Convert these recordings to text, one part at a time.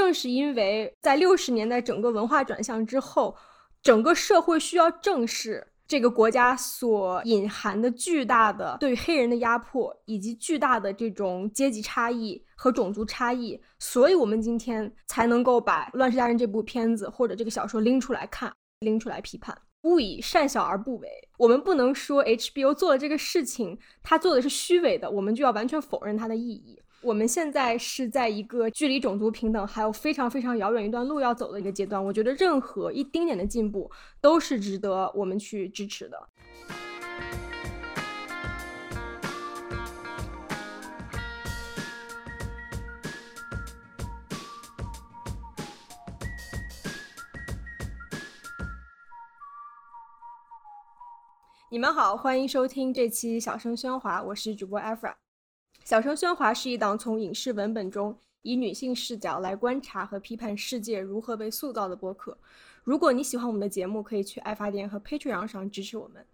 正是因为在六十年代整个文化转向之后，整个社会需要正视这个国家所隐含的巨大的对黑人的压迫，以及巨大的这种阶级差异和种族差异，所以我们今天才能够把《乱世佳人》这部片子或者这个小说拎出来看，拎出来批判。勿以善小而不为，我们不能说 HBO 做的这个事情，他做的是虚伪的，我们就要完全否认它的意义。我们现在是在一个距离种族平等还有非常非常遥远一段路要走的一个阶段，我觉得任何一丁点的进步都是值得我们去支持的。你们好，欢迎收听这期小声喧哗，我是主播 Afra。小声喧哗是一档从影视文本中以女性视角来观察和批判世界如何被塑造的播客。如果你喜欢我们的节目，可以去爱发电和 Patreon 上支持我们，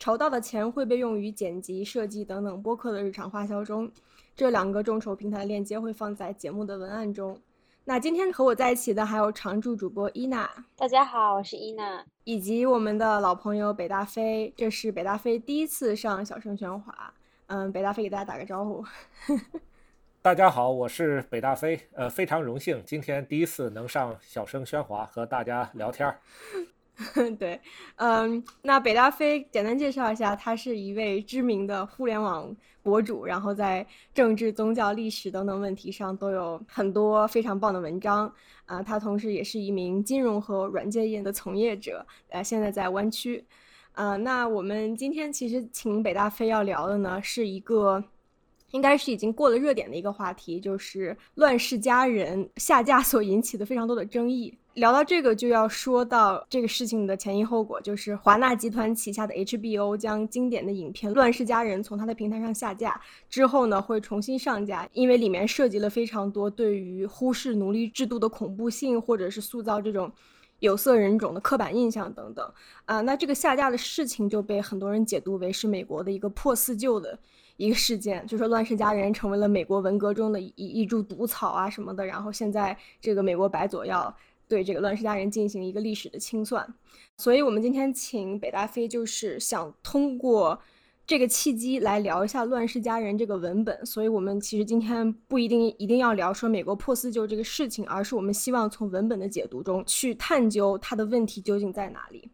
筹到的钱会被用于剪辑、设计等等播客的日常花销中。这两个众筹平台链接会放在节目的文案中。那今天和我在一起的还有常驻主播伊娜，大家好，我是伊娜，以及我们的老朋友北大飞，这是北大飞第一次上小声喧哗，嗯，北大飞给大家打个招呼。大家好，我是北大飞，呃，非常荣幸今天第一次能上小声喧哗和大家聊天儿。对，嗯，那北大飞简单介绍一下，他是一位知名的互联网博主，然后在政治、宗教、历史等等问题上都有很多非常棒的文章啊。他同时也是一名金融和软件业的从业者，呃，现在在湾区。呃，那我们今天其实请北大飞要聊的呢，是一个应该是已经过了热点的一个话题，就是《乱世佳人》下架所引起的非常多的争议。聊到这个，就要说到这个事情的前因后果，就是华纳集团旗下的 HBO 将经典的影片《乱世佳人》从它的平台上下架之后呢，会重新上架，因为里面涉及了非常多对于忽视奴隶制度的恐怖性，或者是塑造这种有色人种的刻板印象等等。啊，那这个下架的事情就被很多人解读为是美国的一个破四旧的一个事件，就说《乱世佳人》成为了美国文革中的一一株毒草啊什么的，然后现在这个美国白左要。对这个乱世佳人进行一个历史的清算，所以我们今天请北大飞，就是想通过这个契机来聊一下乱世佳人这个文本。所以我们其实今天不一定一定要聊说美国破四旧这个事情，而是我们希望从文本的解读中去探究它的问题究竟在哪里。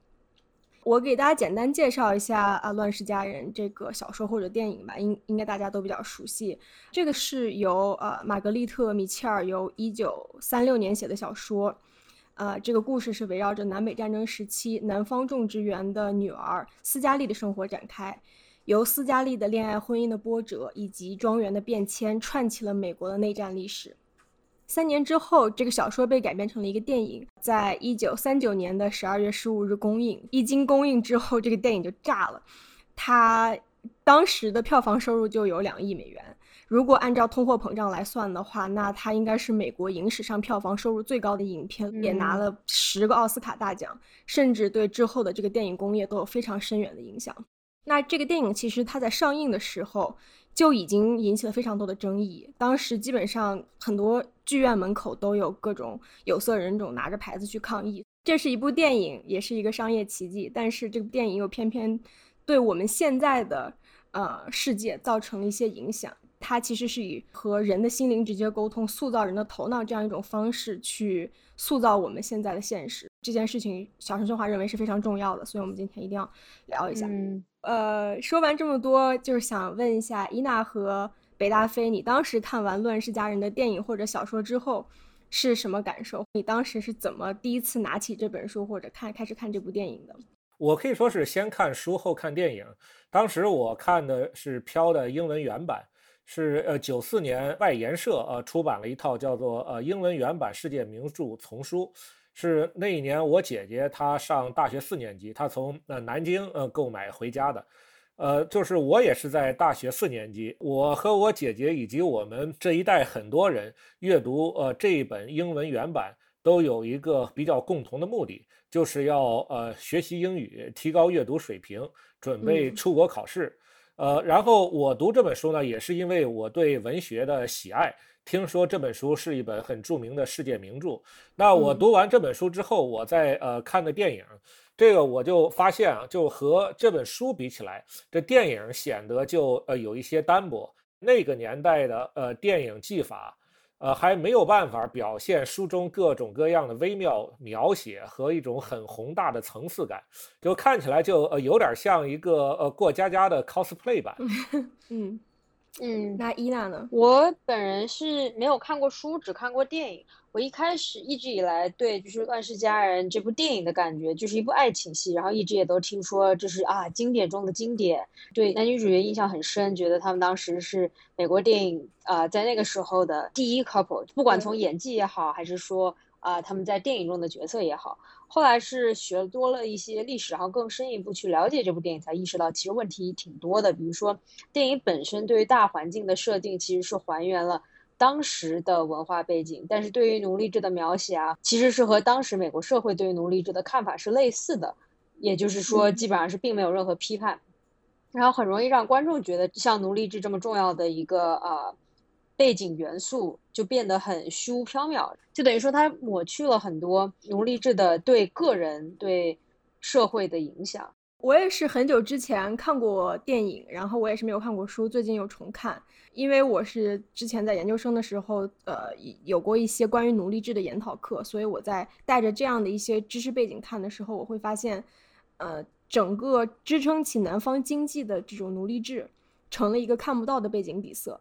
我给大家简单介绍一下啊，《乱世佳人》这个小说或者电影吧，应应该大家都比较熟悉。这个是由呃玛格丽特·米切尔由一九三六年写的小说。呃，这个故事是围绕着南北战争时期南方种植园的女儿斯嘉丽的生活展开，由斯嘉丽的恋爱、婚姻的波折以及庄园的变迁串起了美国的内战历史。三年之后，这个小说被改编成了一个电影，在一九三九年的十二月十五日公映。一经公映之后，这个电影就炸了，它当时的票房收入就有两亿美元。如果按照通货膨胀来算的话，那它应该是美国影史上票房收入最高的影片，也拿了十个奥斯卡大奖，甚至对之后的这个电影工业都有非常深远的影响。那这个电影其实它在上映的时候就已经引起了非常多的争议，当时基本上很多剧院门口都有各种有色人种拿着牌子去抗议。这是一部电影，也是一个商业奇迹，但是这部电影又偏偏对我们现在的呃世界造成了一些影响。它其实是以和人的心灵直接沟通、塑造人的头脑这样一种方式去塑造我们现在的现实。这件事情，小陈春华认为是非常重要的，所以我们今天一定要聊一下。嗯，呃，说完这么多，就是想问一下伊娜和北大飞，你当时看完《乱世佳人》的电影或者小说之后是什么感受？你当时是怎么第一次拿起这本书或者看开始看这部电影的？我可以说是先看书后看电影。当时我看的是《飘》的英文原版。是呃，九四年外研社呃出版了一套叫做呃英文原版世界名著丛书，是那一年我姐姐她上大学四年级，她从呃南京呃购买回家的，呃就是我也是在大学四年级，我和我姐姐以及我们这一代很多人阅读呃这一本英文原版都有一个比较共同的目的，就是要呃学习英语，提高阅读水平，准备出国考试。呃，然后我读这本书呢，也是因为我对文学的喜爱，听说这本书是一本很著名的世界名著。那我读完这本书之后，我在呃看的电影，这个我就发现啊，就和这本书比起来，这电影显得就呃有一些单薄。那个年代的呃电影技法。呃，还没有办法表现书中各种各样的微妙描写和一种很宏大的层次感，就看起来就呃有点像一个呃过家家的 cosplay 版。嗯嗯，那伊娜呢？我本人是没有看过书，只看过电影。我一开始一直以来对就是《乱世佳人》这部电影的感觉就是一部爱情戏，然后一直也都听说这是啊经典中的经典，对男女主角印象很深，觉得他们当时是美国电影啊在那个时候的第一 couple，不管从演技也好，还是说啊他们在电影中的角色也好。后来是学多了一些历史，然后更深一步去了解这部电影，才意识到其实问题挺多的，比如说电影本身对于大环境的设定其实是还原了。当时的文化背景，但是对于奴隶制的描写啊，其实是和当时美国社会对于奴隶制的看法是类似的，也就是说，基本上是并没有任何批判，然后很容易让观众觉得像奴隶制这么重要的一个呃背景元素就变得很虚无缥缈，就等于说它抹去了很多奴隶制的对个人对社会的影响。我也是很久之前看过电影，然后我也是没有看过书，最近又重看。因为我是之前在研究生的时候，呃，有过一些关于奴隶制的研讨课，所以我在带着这样的一些知识背景看的时候，我会发现，呃，整个支撑起南方经济的这种奴隶制，成了一个看不到的背景底色。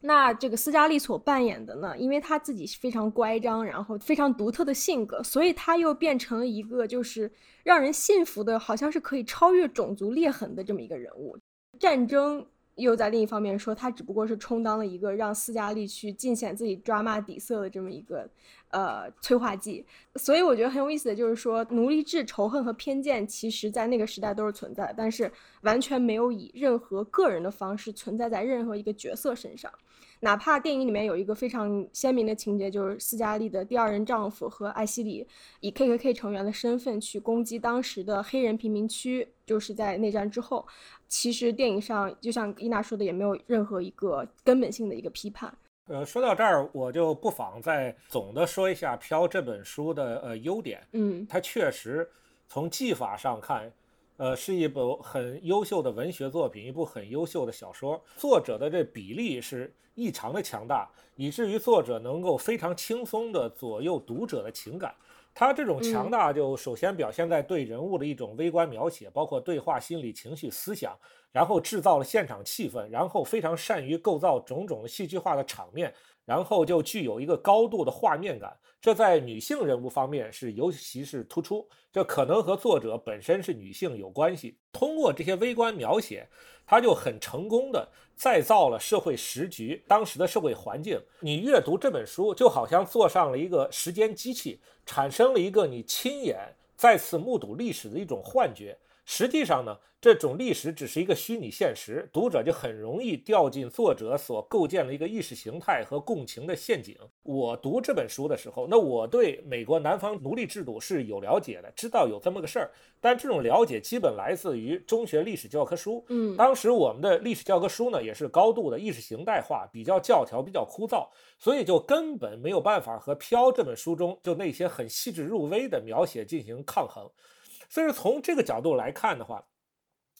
那这个斯嘉丽所扮演的呢，因为她自己是非常乖张，然后非常独特的性格，所以她又变成了一个就是让人信服的，好像是可以超越种族裂痕的这么一个人物。战争。又在另一方面说，他只不过是充当了一个让斯嘉丽去尽显自己抓骂底色的这么一个呃催化剂。所以我觉得很有意思的就是说，奴隶制仇恨和偏见，其实在那个时代都是存在，但是完全没有以任何个人的方式存在在任何一个角色身上。哪怕电影里面有一个非常鲜明的情节，就是斯嘉丽的第二任丈夫和艾希里以 KKK 成员的身份去攻击当时的黑人贫民区，就是在内战之后。其实电影上，就像伊娜说的，也没有任何一个根本性的一个批判。呃，说到这儿，我就不妨再总的说一下《飘》这本书的呃优点。嗯，它确实从技法上看，呃，是一部很优秀的文学作品，一部很优秀的小说。作者的这比例是异常的强大，以至于作者能够非常轻松地左右读者的情感。他这种强大，就首先表现在对人物的一种微观描写，包括对话、心理、情绪、思想，然后制造了现场气氛，然后非常善于构造种种戏剧化的场面，然后就具有一个高度的画面感。这在女性人物方面是尤其是突出，这可能和作者本身是女性有关系。通过这些微观描写，他就很成功的再造了社会时局，当时的社会环境。你阅读这本书，就好像坐上了一个时间机器，产生了一个你亲眼再次目睹历史的一种幻觉。实际上呢？这种历史只是一个虚拟现实，读者就很容易掉进作者所构建的一个意识形态和共情的陷阱。我读这本书的时候，那我对美国南方奴隶制度是有了解的，知道有这么个事儿，但这种了解基本来自于中学历史教科书。嗯，当时我们的历史教科书呢，也是高度的意识形态化，比较教条，比较枯燥，所以就根本没有办法和《飘》这本书中就那些很细致入微的描写进行抗衡。所以从这个角度来看的话，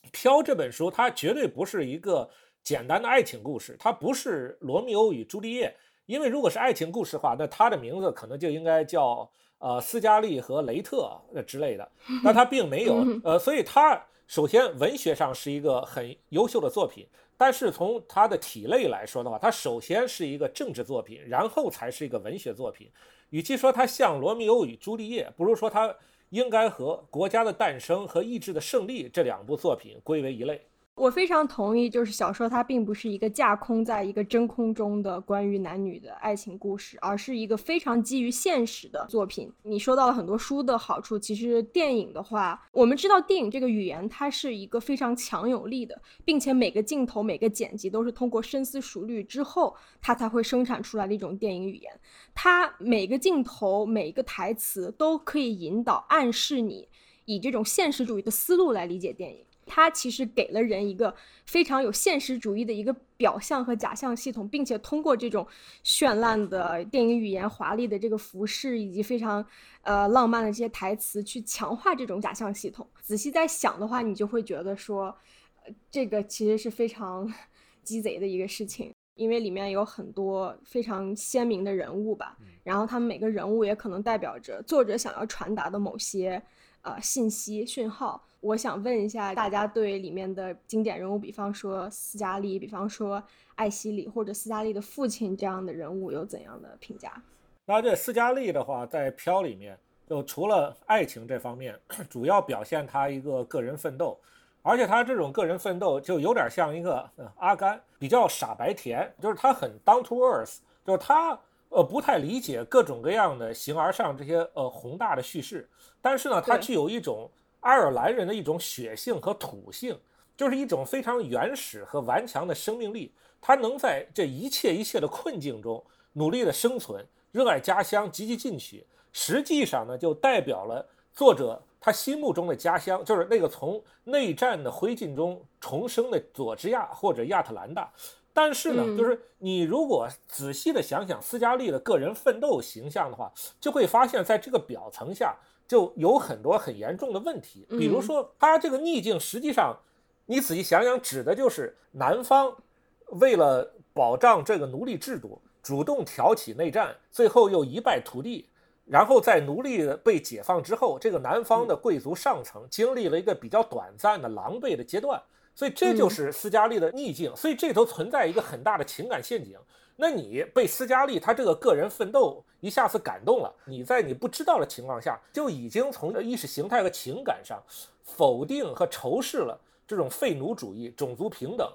《飘》这本书，它绝对不是一个简单的爱情故事，它不是《罗密欧与朱丽叶》，因为如果是爱情故事的话，那它的名字可能就应该叫呃斯嘉丽和雷特之类的，但它并没有，呃，所以它首先文学上是一个很优秀的作品，但是从它的体类来说的话，它首先是一个政治作品，然后才是一个文学作品。与其说它像《罗密欧与朱丽叶》，不如说它。应该和《国家的诞生》和《意志的胜利》这两部作品归为一类。我非常同意，就是小说它并不是一个架空在一个真空中的关于男女的爱情故事，而是一个非常基于现实的作品。你说到了很多书的好处，其实电影的话，我们知道电影这个语言它是一个非常强有力的，并且每个镜头、每个剪辑都是通过深思熟虑之后，它才会生产出来的一种电影语言。它每个镜头、每一个台词都可以引导、暗示你以这种现实主义的思路来理解电影。它其实给了人一个非常有现实主义的一个表象和假象系统，并且通过这种绚烂的电影语言、华丽的这个服饰以及非常呃浪漫的这些台词，去强化这种假象系统。仔细在想的话，你就会觉得说，这个其实是非常 鸡贼的一个事情，因为里面有很多非常鲜明的人物吧，然后他们每个人物也可能代表着作者想要传达的某些呃信息讯号。我想问一下大家，对里面的经典人物，比方说斯嘉丽，比方说艾希里，或者斯嘉丽的父亲这样的人物，有怎样的评价？那这斯嘉丽的话，在《飘》里面，就除了爱情这方面，主要表现他一个个人奋斗，而且他这种个人奋斗就有点像一个阿甘，比较傻白甜，就是他很 down to earth，就是他呃不太理解各种各样的形而上这些呃宏大的叙事，但是呢，他具有一种。爱尔兰人的一种血性和土性，就是一种非常原始和顽强的生命力。他能在这一切一切的困境中努力的生存，热爱家乡，积极进取。实际上呢，就代表了作者他心目中的家乡，就是那个从内战的灰烬中重生的佐治亚或者亚特兰大。但是呢，就是你如果仔细的想想斯嘉丽的个人奋斗形象的话，就会发现，在这个表层下。就有很多很严重的问题，比如说他这个逆境，实际上你仔细想想，指的就是南方为了保障这个奴隶制度，主动挑起内战，最后又一败涂地。然后在奴隶被解放之后，这个南方的贵族上层经历了一个比较短暂的狼狈的阶段，所以这就是斯嘉丽的逆境。所以这头存在一个很大的情感陷阱。那你被斯嘉丽他这个个人奋斗一下子感动了，你在你不知道的情况下就已经从意识形态和情感上否定和仇视了这种废奴主义、种族平等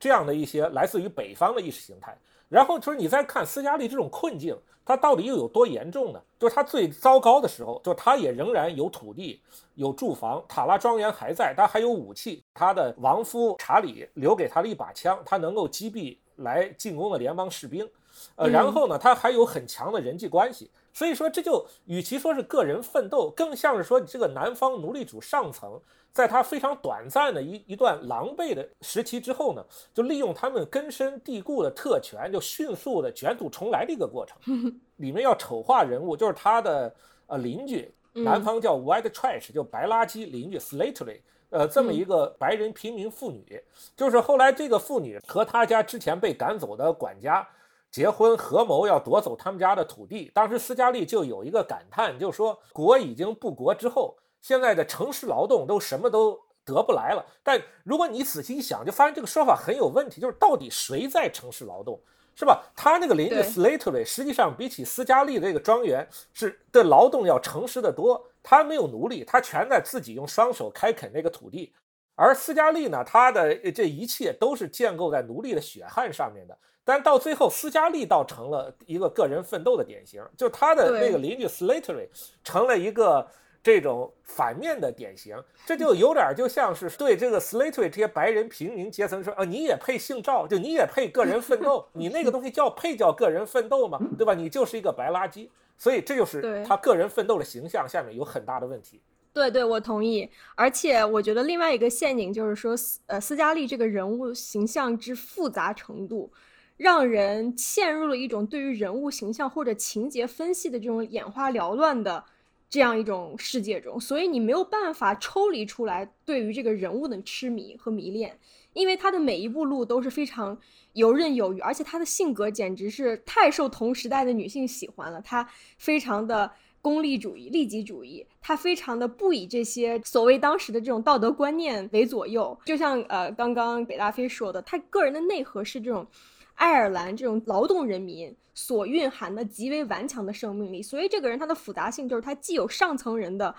这样的一些来自于北方的意识形态。然后就是你再看斯嘉丽这种困境，他到底又有多严重呢？就是他最糟糕的时候，就他也仍然有土地、有住房，塔拉庄园还在，他还有武器，他的亡夫查理留给他了一把枪，他能够击毙。来进攻的联邦士兵，呃，然后呢，他还有很强的人际关系，所以说这就与其说是个人奋斗，更像是说你这个南方奴隶主上层，在他非常短暂的一一段狼狈的时期之后呢，就利用他们根深蒂固的特权，就迅速的卷土重来的一个过程。里面要丑化人物，就是他的呃邻居，南方叫 White Trash，就白垃圾邻居 Slattery。呃，这么一个白人平民妇女，就是后来这个妇女和她家之前被赶走的管家结婚，合谋要夺走他们家的土地。当时斯嘉丽就有一个感叹，就说国已经不国之后，现在的城市劳动都什么都得不来了。但如果你仔细一想，就发现这个说法很有问题，就是到底谁在城市劳动？是吧？他那个邻居 Slattery 实际上比起斯嘉丽这个庄园是的劳动要诚实的多。他没有奴隶，他全在自己用双手开垦那个土地。而斯嘉丽呢，他的这一切都是建构在奴隶的血汗上面的。但到最后，斯嘉丽倒成了一个个人奋斗的典型，就他的那个邻居 Slattery 成了一个。这种反面的典型，这就有点就像是对这个 Slattery 这些白人平民阶层说：“啊，你也配姓赵？就你也配个人奋斗？你那个东西叫配叫个人奋斗吗？对吧？你就是一个白垃圾。”所以这就是他个人奋斗的形象下面有很大的问题。对对，我同意。而且我觉得另外一个陷阱就是说，呃，斯嘉丽这个人物形象之复杂程度，让人陷入了一种对于人物形象或者情节分析的这种眼花缭乱的。这样一种世界中，所以你没有办法抽离出来对于这个人物的痴迷和迷恋，因为他的每一步路都是非常游刃有余，而且他的性格简直是太受同时代的女性喜欢了。他非常的功利主义、利己主义，他非常的不以这些所谓当时的这种道德观念为左右。就像呃刚刚北大飞说的，他个人的内核是这种。爱尔兰这种劳动人民所蕴含的极为顽强的生命力，所以这个人他的复杂性就是他既有上层人的，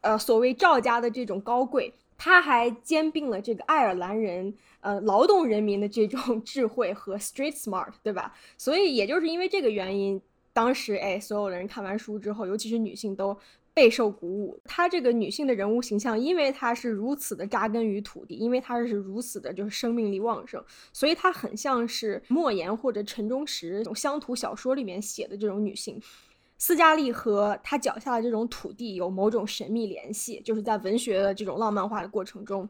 呃，所谓赵家的这种高贵，他还兼并了这个爱尔兰人，呃，劳动人民的这种智慧和 street smart，对吧？所以也就是因为这个原因，当时哎，所有的人看完书之后，尤其是女性都。备受鼓舞，她这个女性的人物形象，因为她是如此的扎根于土地，因为她是如此的，就是生命力旺盛，所以她很像是莫言或者陈忠实这种乡土小说里面写的这种女性。斯嘉丽和她脚下的这种土地有某种神秘联系，就是在文学的这种浪漫化的过程中，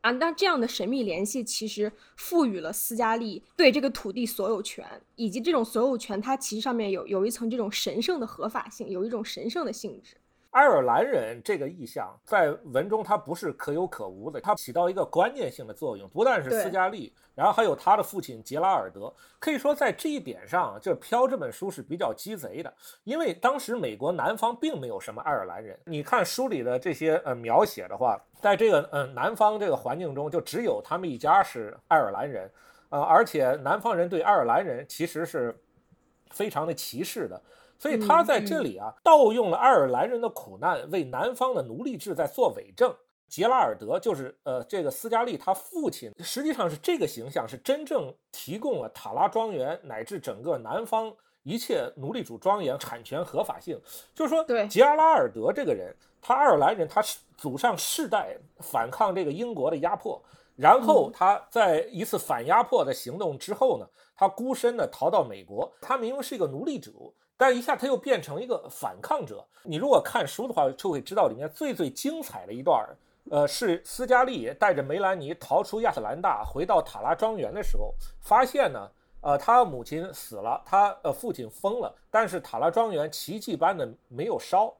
啊，那这样的神秘联系其实赋予了斯嘉丽对这个土地所有权，以及这种所有权，它其实上面有有一层这种神圣的合法性，有一种神圣的性质。爱尔兰人这个意象在文中它不是可有可无的，它起到一个关键性的作用。不但是斯嘉丽，然后还有他的父亲杰拉尔德。可以说在这一点上，这《飘》这本书是比较鸡贼的，因为当时美国南方并没有什么爱尔兰人。你看书里的这些呃描写的话，在这个呃南方这个环境中，就只有他们一家是爱尔兰人，呃，而且南方人对爱尔兰人其实是非常的歧视的。所以他在这里啊，盗用了爱尔兰人的苦难，为南方的奴隶制在做伪证。杰拉尔德就是呃，这个斯嘉丽他父亲，实际上是这个形象是真正提供了塔拉庄园乃至整个南方一切奴隶主庄园产权合法性。就是说，对杰拉尔德这个人，他爱尔兰人，他是祖上世代反抗这个英国的压迫，然后他在一次反压迫的行动之后呢，他孤身的逃到美国，他明明是一个奴隶主。但一下他又变成一个反抗者。你如果看书的话，就会知道里面最最精彩的一段呃，是斯嘉丽带着梅兰妮逃出亚特兰大，回到塔拉庄园的时候，发现呢，呃，他母亲死了，他呃父亲疯了，但是塔拉庄园奇迹般的没有烧。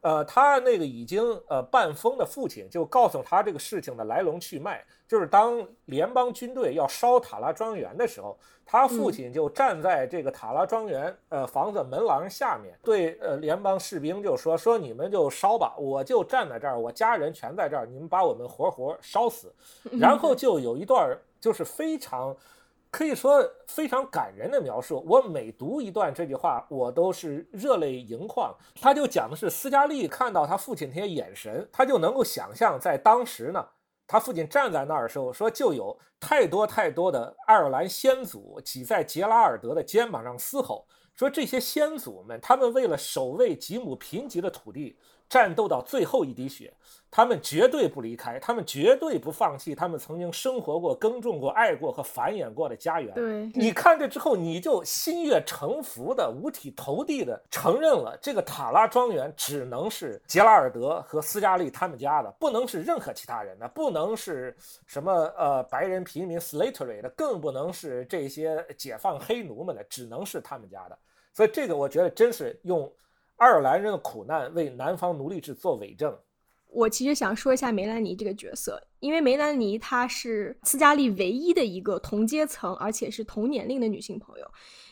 呃，他那个已经呃半疯的父亲就告诉他这个事情的来龙去脉，就是当联邦军队要烧塔拉庄园的时候，他父亲就站在这个塔拉庄园呃房子门廊下面，对呃联邦士兵就说说你们就烧吧，我就站在这儿，我家人全在这儿，你们把我们活活烧死。然后就有一段就是非常。可以说非常感人的描述。我每读一段这句话，我都是热泪盈眶。他就讲的是斯嘉丽看到他父亲那些眼神，他就能够想象在当时呢，他父亲站在那儿的时候，说就有太多太多的爱尔兰先祖挤在杰拉尔德的肩膀上嘶吼，说这些先祖们，他们为了守卫几亩贫瘠的土地。战斗到最后一滴血，他们绝对不离开，他们绝对不放弃他们曾经生活过、耕种过、爱过和繁衍过的家园。对，你看这之后，你就心悦诚服的、五体投地的承认了，这个塔拉庄园只能是杰拉尔德和斯嘉丽他们家的，不能是任何其他人的，不能是什么呃白人平民 slavery 的，更不能是这些解放黑奴们的，只能是他们家的。所以这个我觉得真是用。爱尔兰人的苦难为南方奴隶制做伪证。我其实想说一下梅兰妮这个角色，因为梅兰妮她是斯嘉丽唯一的一个同阶层而且是同年龄的女性朋友，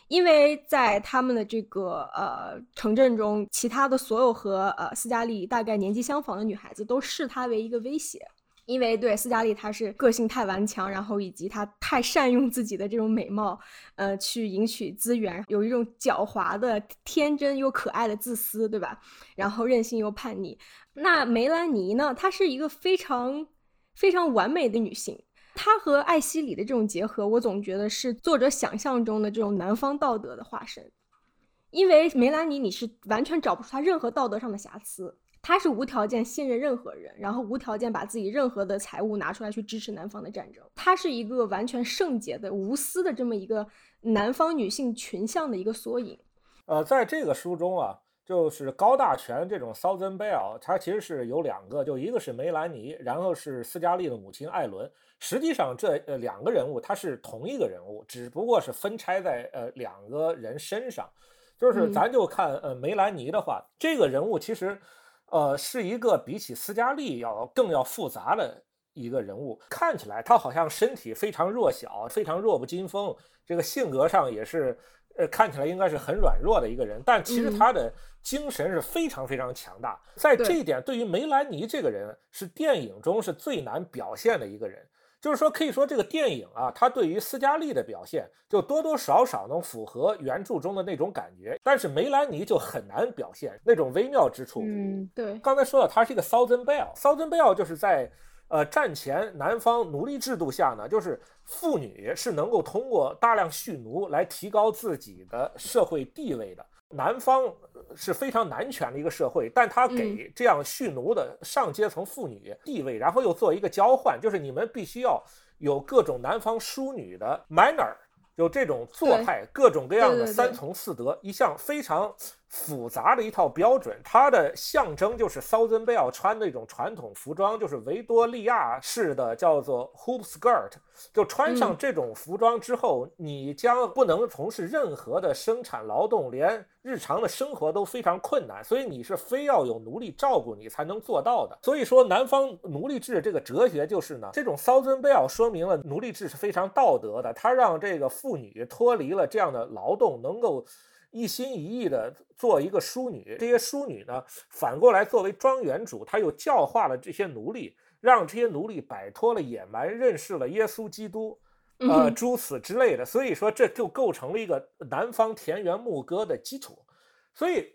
因为在他们的这个呃城镇中，其他的所有和呃斯嘉丽大概年纪相仿的女孩子都视她为一个威胁。因为对斯嘉丽，她是个性太顽强，然后以及她太善用自己的这种美貌，呃，去赢取资源，有一种狡猾的、天真又可爱的自私，对吧？然后任性又叛逆。那梅兰妮呢？她是一个非常非常完美的女性。她和艾希里的这种结合，我总觉得是作者想象中的这种南方道德的化身。因为梅兰妮，你是完全找不出她任何道德上的瑕疵。她是无条件信任任何人，然后无条件把自己任何的财物拿出来去支持南方的战争。她是一个完全圣洁的、无私的这么一个南方女性群像的一个缩影。呃，在这个书中啊，就是高大全这种 Southern Belle，它其实是有两个，就一个是梅兰妮，然后是斯嘉丽的母亲艾伦。实际上这呃两个人物他是同一个人物，只不过是分拆在呃两个人身上。就是咱就看呃梅兰妮的话，这个人物其实。呃，是一个比起斯嘉丽要更要复杂的一个人物。看起来他好像身体非常弱小，非常弱不禁风。这个性格上也是，呃，看起来应该是很软弱的一个人。但其实他的精神是非常非常强大。在这一点，对于梅兰妮这个人，是电影中是最难表现的一个人。就是说，可以说这个电影啊，它对于斯嘉丽的表现就多多少少能符合原著中的那种感觉，但是梅兰妮就很难表现那种微妙之处。嗯，对。刚才说了，他是一个 Southern Belle，Southern Belle 就是在呃战前南方奴隶制度下呢，就是妇女是能够通过大量蓄奴来提高自己的社会地位的。南方是非常男权的一个社会，但他给这样蓄奴的上阶层妇女地位，然后又做一个交换，就是你们必须要有各种南方淑女的 manner，有这种做派，各种各样的三从四德，一项非常复杂的一套标准，它的象征就是 Southern Belle 穿的一种传统服装，就是维多利亚式的叫做 hoop skirt。就穿上这种服装之后，你将不能从事任何的生产劳动，连日常的生活都非常困难。所以你是非要有奴隶照顾你才能做到的。所以说，南方奴隶制这个哲学就是呢，这种 Southern Belle 说明了奴隶制是非常道德的，它让这个妇女脱离了这样的劳动，能够。一心一意的做一个淑女，这些淑女呢，反过来作为庄园主，她又教化了这些奴隶，让这些奴隶摆脱了野蛮，认识了耶稣基督，呃，诸此之类的。所以说，这就构成了一个南方田园牧歌的基础。所以，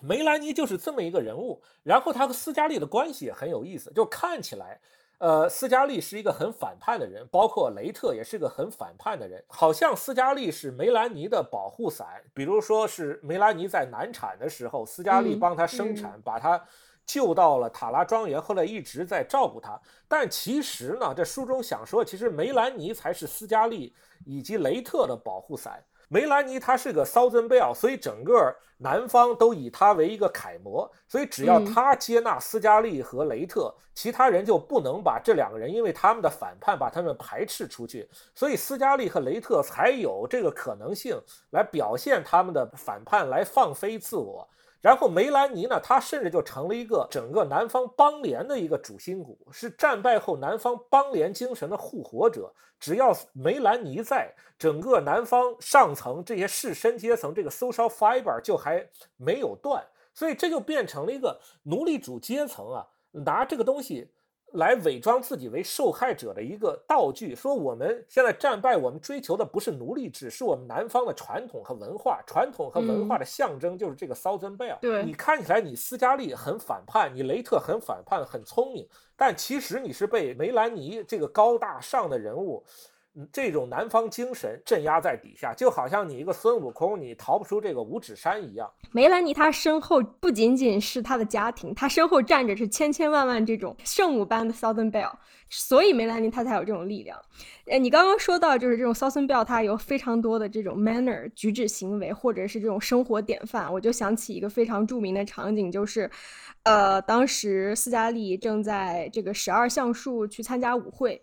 梅兰妮就是这么一个人物。然后，她和斯嘉丽的关系也很有意思，就看起来。呃，斯嘉丽是一个很反叛的人，包括雷特也是个很反叛的人。好像斯嘉丽是梅兰妮的保护伞，比如说是梅兰妮在难产的时候，斯嘉丽帮她生产，把她救到了塔拉庄园，后来一直在照顾她。但其实呢，这书中想说，其实梅兰妮才是斯嘉丽以及雷特的保护伞。梅兰妮她是个 Southern Belle，所以整个南方都以她为一个楷模。所以只要她接纳斯嘉丽和雷特，其他人就不能把这两个人因为他们的反叛把他们排斥出去。所以斯嘉丽和雷特才有这个可能性来表现他们的反叛，来放飞自我。然后梅兰妮呢，她甚至就成了一个整个南方邦联的一个主心骨，是战败后南方邦联精神的护火者。只要梅兰妮在，整个南方上层这些士绅阶层这个 social fiber 就还没有断，所以这就变成了一个奴隶主阶层啊，拿这个东西。来伪装自己为受害者的一个道具，说我们现在战败，我们追求的不是奴隶制，是我们南方的传统和文化，传统和文化的象征就是这个 Southern Belle。对你看起来你斯嘉丽很反叛，你雷特很反叛，很聪明，但其实你是被梅兰妮这个高大上的人物。这种南方精神镇压在底下，就好像你一个孙悟空，你逃不出这个五指山一样。梅兰妮她身后不仅仅是她的家庭，她身后站着是千千万万这种圣母般的 Southern Belle，所以梅兰妮她才有这种力量。呃，你刚刚说到就是这种 Southern Belle，她有非常多的这种 manner 举止行为，或者是这种生活典范，我就想起一个非常著名的场景，就是，呃，当时斯嘉丽正在这个十二橡树去参加舞会。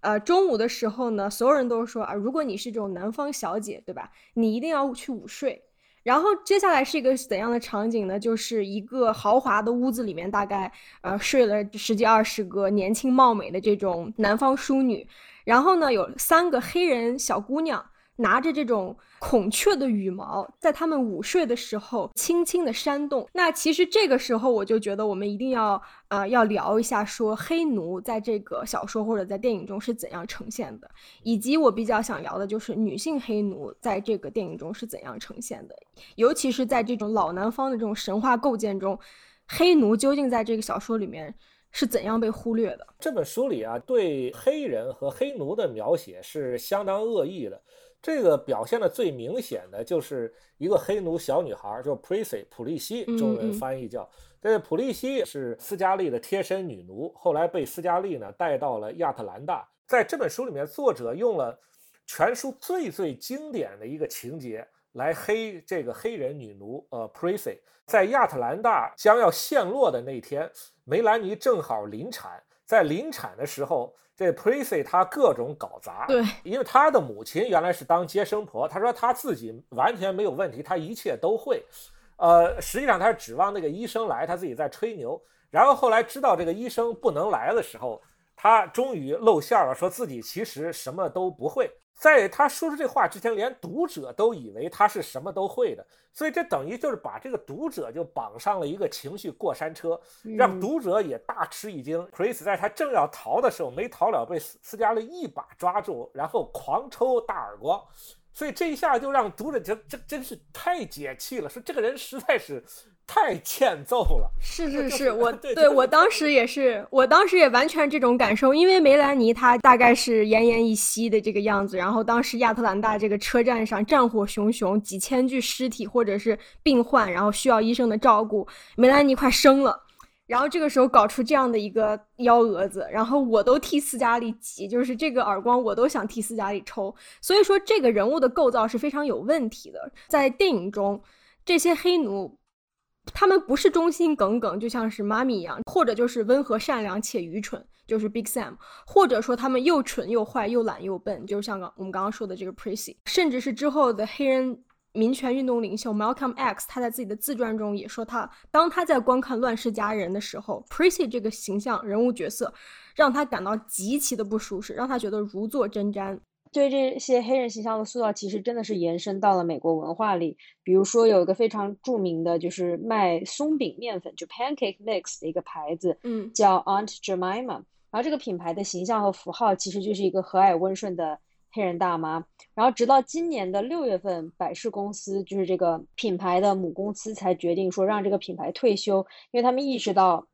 呃，中午的时候呢，所有人都说啊，如果你是这种南方小姐，对吧？你一定要去午睡。然后接下来是一个怎样的场景呢？就是一个豪华的屋子里面，大概呃睡了十几二十个年轻貌美的这种南方淑女。然后呢，有三个黑人小姑娘。拿着这种孔雀的羽毛，在他们午睡的时候轻轻的扇动。那其实这个时候，我就觉得我们一定要呃要聊一下，说黑奴在这个小说或者在电影中是怎样呈现的，以及我比较想聊的就是女性黑奴在这个电影中是怎样呈现的，尤其是在这种老南方的这种神话构建中，黑奴究竟在这个小说里面是怎样被忽略的？这本书里啊，对黑人和黑奴的描写是相当恶意的。这个表现的最明显的就是一个黑奴小女孩，就 Prissy 普利西，中文翻译叫。这普利西是斯嘉丽的贴身女奴，后来被斯嘉丽呢带到了亚特兰大。在这本书里面，作者用了全书最最经典的一个情节来黑这个黑人女奴，呃，Prissy 在亚特兰大将要陷落的那天，梅兰妮正好临产，在临产的时候。这 Prissy 她各种搞砸，对，因为她的母亲原来是当接生婆，她说她自己完全没有问题，她一切都会。呃，实际上她是指望那个医生来，她自己在吹牛。然后后来知道这个医生不能来的时候，她终于露馅了，说自己其实什么都不会。在他说出这话之前，连读者都以为他是什么都会的，所以这等于就是把这个读者就绑上了一个情绪过山车，让读者也大吃一惊。Chris 在他正要逃的时候没逃了，被斯斯嘉丽一把抓住，然后狂抽大耳光，所以这一下就让读者觉得这真是太解气了，说这个人实在是。太欠揍了，是是是，我对我当时也是，我当时也完全这种感受，因为梅兰妮她大概是奄奄一息的这个样子，然后当时亚特兰大这个车站上战火熊熊，几千具尸体或者是病患，然后需要医生的照顾，梅兰妮快生了，然后这个时候搞出这样的一个幺蛾子，然后我都替斯嘉丽急，就是这个耳光我都想替斯嘉丽抽，所以说这个人物的构造是非常有问题的，在电影中。这些黑奴，他们不是忠心耿耿，就像是妈咪一样，或者就是温和善良且愚蠢，就是 Big Sam，或者说他们又蠢又坏又懒又笨，就是像刚我们刚刚说的这个 Prissy，甚至是之后的黑人。民权运动领袖 Malcolm X，他在自己的自传中也说，他当他在观看《乱世佳人》的时候，Prissy 这个形象人物角色让他感到极其的不舒适，让他觉得如坐针毡。对这些黑人形象的塑造，其实真的是延伸到了美国文化里。比如说，有一个非常著名的就是卖松饼面粉，就 pancake mix 的一个牌子，嗯，叫 Aunt Jemima。然后这个品牌的形象和符号其实就是一个和蔼温顺的。黑人大妈，然后直到今年的六月份，百事公司就是这个品牌的母公司才决定说让这个品牌退休，因为他们意识到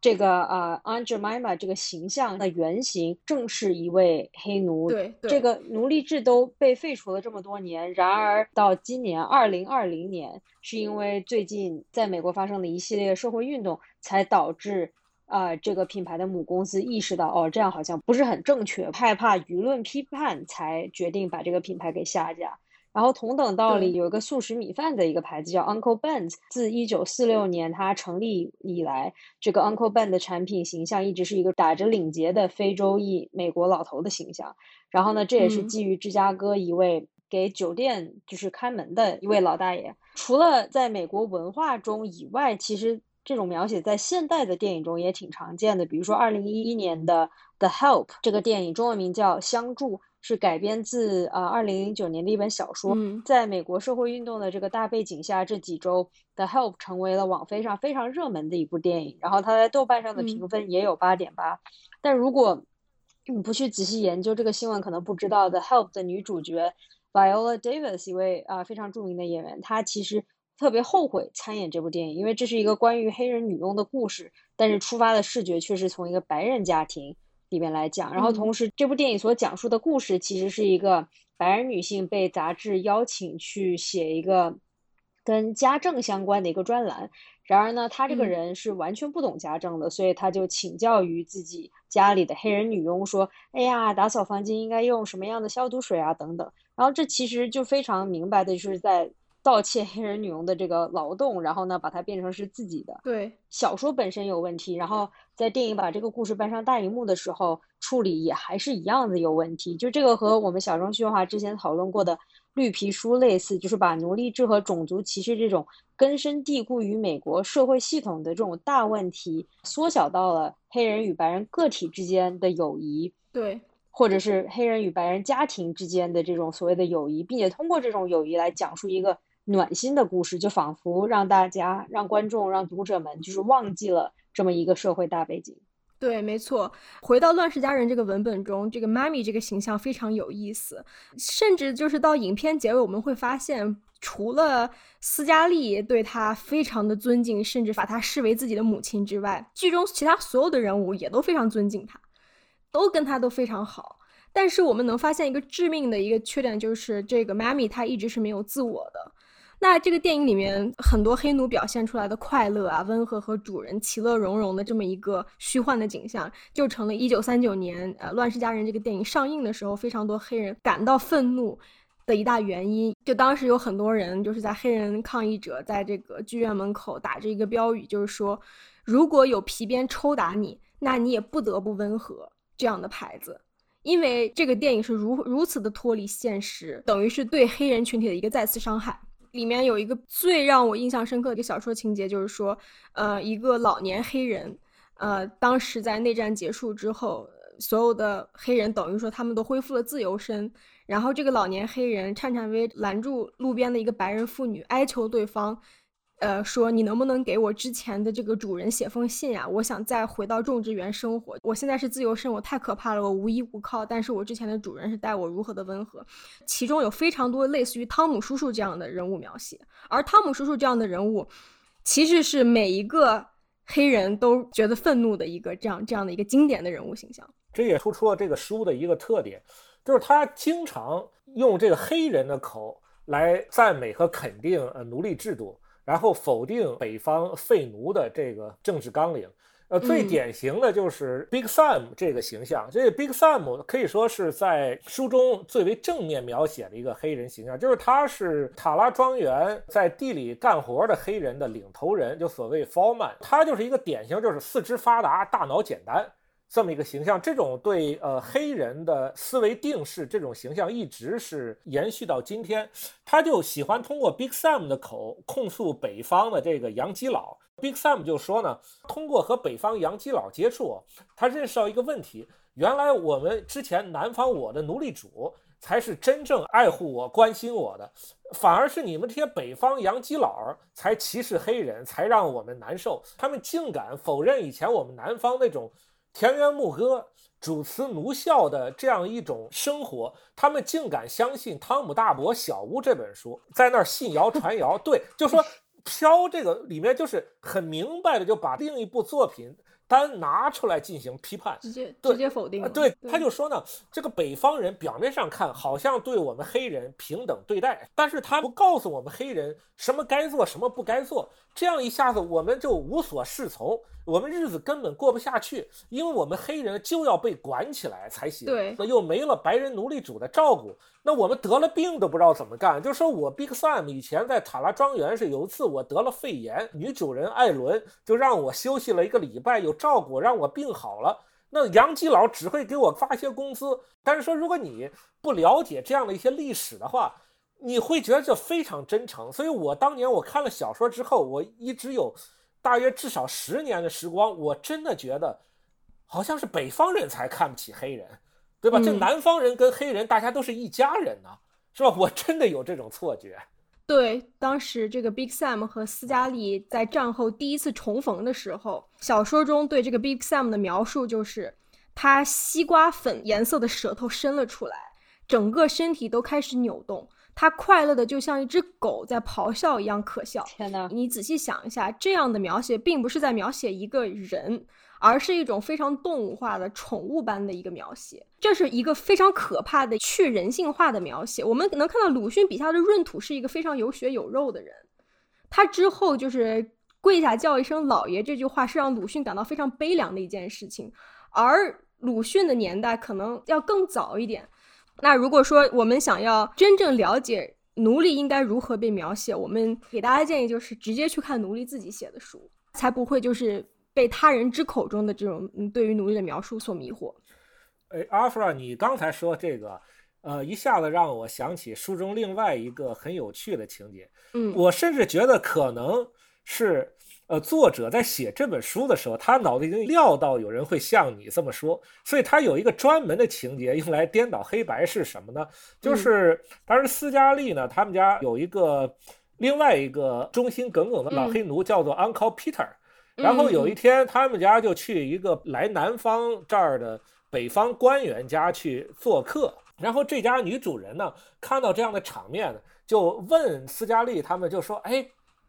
这个啊，Aunt Jemima 这个形象的原型正是一位黑奴。对，这个奴隶制都被废除了这么多年，然而到今年二零二零年，是因为最近在美国发生的一系列社会运动，才导致。啊，这个品牌的母公司意识到，哦，这样好像不是很正确，害怕舆论批判，才决定把这个品牌给下架。然后同等道理，有一个速食米饭的一个牌子叫 Uncle Ben's，自一九四六年它成立以来，这个 Uncle Ben 的产品形象一直是一个打着领结的非洲裔美国老头的形象。然后呢，这也是基于芝加哥一位给酒店就是开门的一位老大爷。除了在美国文化中以外，其实。这种描写在现代的电影中也挺常见的，比如说二零一一年的《The Help》这个电影，中文名叫《相助》，是改编自啊二零零九年的一本小说。在美国社会运动的这个大背景下，这几周《The Help》成为了网飞上非常热门的一部电影，然后它在豆瓣上的评分也有八点八。但如果你不去仔细研究这个新闻，可能不知道《The Help》的女主角 Viola Davis 一位啊非常著名的演员，她其实。特别后悔参演这部电影，因为这是一个关于黑人女佣的故事，但是出发的视觉却是从一个白人家庭里面来讲。然后同时，这部电影所讲述的故事其实是一个白人女性被杂志邀请去写一个跟家政相关的一个专栏。然而呢，她这个人是完全不懂家政的，所以她就请教于自己家里的黑人女佣，说：“哎呀，打扫房间应该用什么样的消毒水啊？等等。”然后这其实就非常明白的就是在。盗窃黑人女佣的这个劳动，然后呢，把它变成是自己的。对，小说本身有问题，然后在电影把这个故事搬上大荧幕的时候，处理也还是一样的有问题。就这个和我们小众虚化之前讨论过的绿皮书类似，就是把奴隶制和种族歧视这种根深蒂固于美国社会系统的这种大问题，缩小到了黑人与白人个体之间的友谊。对。或者是黑人与白人家庭之间的这种所谓的友谊，并且通过这种友谊来讲述一个。暖心的故事，就仿佛让大家、让观众、让读者们，就是忘记了这么一个社会大背景。对，没错。回到《乱世佳人》这个文本中，这个妈咪这个形象非常有意思，甚至就是到影片结尾，我们会发现，除了斯嘉丽对她非常的尊敬，甚至把她视为自己的母亲之外，剧中其他所有的人物也都非常尊敬她，都跟她都非常好。但是我们能发现一个致命的一个缺点，就是这个妈咪她一直是没有自我的。那这个电影里面很多黑奴表现出来的快乐啊、温和和主人其乐融融的这么一个虚幻的景象，就成了一九三九年呃《乱世佳人》这个电影上映的时候，非常多黑人感到愤怒的一大原因。就当时有很多人就是在黑人抗议者在这个剧院门口打着一个标语，就是说如果有皮鞭抽打你，那你也不得不温和这样的牌子，因为这个电影是如如此的脱离现实，等于是对黑人群体的一个再次伤害。里面有一个最让我印象深刻的一个小说情节，就是说，呃，一个老年黑人，呃，当时在内战结束之后，所有的黑人等于说他们都恢复了自由身，然后这个老年黑人颤颤巍拦住路边的一个白人妇女，哀求对方。呃，说你能不能给我之前的这个主人写封信呀？我想再回到种植园生活。我现在是自由身，我太可怕了，我无依无靠。但是我之前的主人是待我如何的温和。其中有非常多类似于汤姆叔叔这样的人物描写，而汤姆叔叔这样的人物，其实是每一个黑人都觉得愤怒的一个这样这样的一个经典的人物形象。这也突出了这个书的一个特点，就是他经常用这个黑人的口来赞美和肯定呃奴隶制度。然后否定北方废奴的这个政治纲领，呃，最典型的就是 Big Sam 这个形象。这个 Big Sam 可以说是在书中最为正面描写的一个黑人形象，就是他是塔拉庄园在地里干活的黑人的领头人，就所谓 foreman。他就是一个典型，就是四肢发达、大脑简单这么一个形象。这种对呃黑人的思维定式，这种形象一直是延续到今天。他就喜欢通过 Big Sam 的口控诉北方的这个洋基佬。Big Sam 就说呢，通过和北方洋基佬接触，他认识到一个问题：原来我们之前南方我的奴隶主才是真正爱护我、关心我的，反而是你们这些北方洋基佬才歧视黑人，才让我们难受。他们竟敢否认以前我们南方那种田园牧歌、主持奴孝的这样一种生活，他们竟敢相信《汤姆大伯小屋》这本书，在那儿信谣传谣。对，就说。飘这个里面就是很明白的，就把另一部作品单拿出来进行批判，直接直接否定。对，他就说呢，这个北方人表面上看好像对我们黑人平等对待，但是他不告诉我们黑人什么该做，什么不该做，这样一下子我们就无所适从。我们日子根本过不下去，因为我们黑人就要被管起来才行。对，那又没了白人奴隶主的照顾，那我们得了病都不知道怎么干。就说我 Big Sam 以前在塔拉庄园是有一次我得了肺炎，女主人艾伦就让我休息了一个礼拜，有照顾，让我病好了。那杨基佬只会给我发些工资，但是说如果你不了解这样的一些历史的话，你会觉得这非常真诚。所以我当年我看了小说之后，我一直有。大约至少十年的时光，我真的觉得，好像是北方人才看不起黑人，对吧？这南方人跟黑人，大家都是一家人呢，是吧？我真的有这种错觉。对，当时这个 Big Sam 和斯嘉丽在战后第一次重逢的时候，小说中对这个 Big Sam 的描述就是，他西瓜粉颜色的舌头伸了出来，整个身体都开始扭动。他快乐的就像一只狗在咆哮一样可笑。天哪！你仔细想一下，这样的描写并不是在描写一个人，而是一种非常动物化的宠物般的一个描写。这是一个非常可怕的去人性化的描写。我们能看到鲁迅笔下的闰土是一个非常有血有肉的人。他之后就是跪下叫一声“老爷”这句话，是让鲁迅感到非常悲凉的一件事情。而鲁迅的年代可能要更早一点。那如果说我们想要真正了解奴隶应该如何被描写，我们给大家建议就是直接去看奴隶自己写的书，才不会就是被他人之口中的这种对于奴隶的描述所迷惑。哎，阿弗拉，你刚才说这个，呃，一下子让我想起书中另外一个很有趣的情节。嗯，我甚至觉得可能是。呃，作者在写这本书的时候，他脑子已经料到有人会像你这么说，所以他有一个专门的情节用来颠倒黑白是什么呢？就是当时斯嘉丽呢，他们家有一个另外一个忠心耿耿的老黑奴，叫做 Uncle Peter。然后有一天，他们家就去一个来南方这儿的北方官员家去做客，然后这家女主人呢，看到这样的场面，就问斯嘉丽他们，就说：“哎。”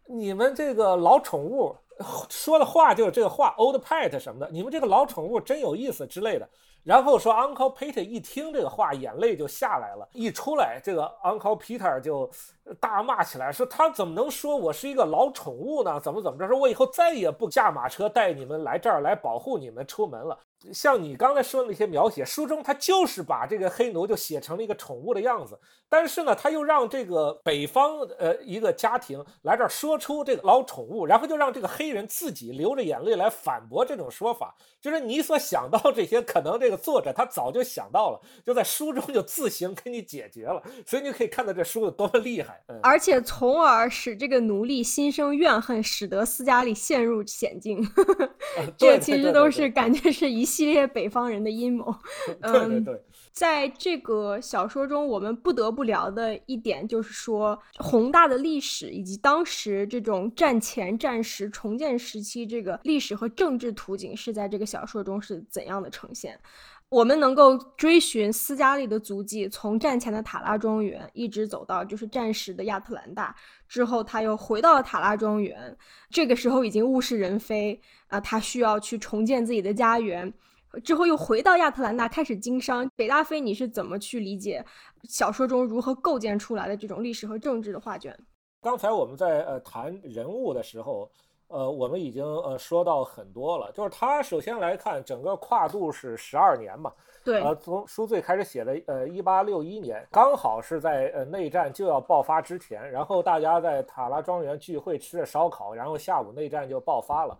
你们这个老宠物 说的话就是这个话，old pet 什么的，你们这个老宠物真有意思之类的。然后说 Uncle Peter 一听这个话，眼泪就下来了。一出来，这个 Uncle Peter 就大骂起来，说他怎么能说我是一个老宠物呢？怎么怎么着？说我以后再也不驾马车带你们来这儿来保护你们出门了。像你刚才说的那些描写，书中他就是把这个黑奴就写成了一个宠物的样子，但是呢，他又让这个北方呃一个家庭来这儿说出这个老宠物，然后就让这个黑人自己流着眼泪来反驳这种说法，就是你所想到这些，可能这个作者他早就想到了，就在书中就自行给你解决了，所以你可以看到这书有多么厉害，而且从而使这个奴隶心生怨恨，使得斯嘉丽陷入险境，这其实都是感觉是一。系列北方人的阴谋，嗯，在这个小说中，我们不得不聊的一点就是说，宏大的历史以及当时这种战前、战时、重建时期这个历史和政治图景是在这个小说中是怎样的呈现。我们能够追寻斯嘉丽的足迹，从战前的塔拉庄园一直走到就是战时的亚特兰大，之后他又回到了塔拉庄园，这个时候已经物是人非啊，他需要去重建自己的家园，之后又回到亚特兰大开始经商。北大飞，你是怎么去理解小说中如何构建出来的这种历史和政治的画卷？刚才我们在呃谈人物的时候。呃，我们已经呃说到很多了，就是他首先来看，整个跨度是十二年嘛。对。呃，从书最开始写的，呃，一八六一年，刚好是在呃内战就要爆发之前，然后大家在塔拉庄园聚会，吃着烧烤，然后下午内战就爆发了。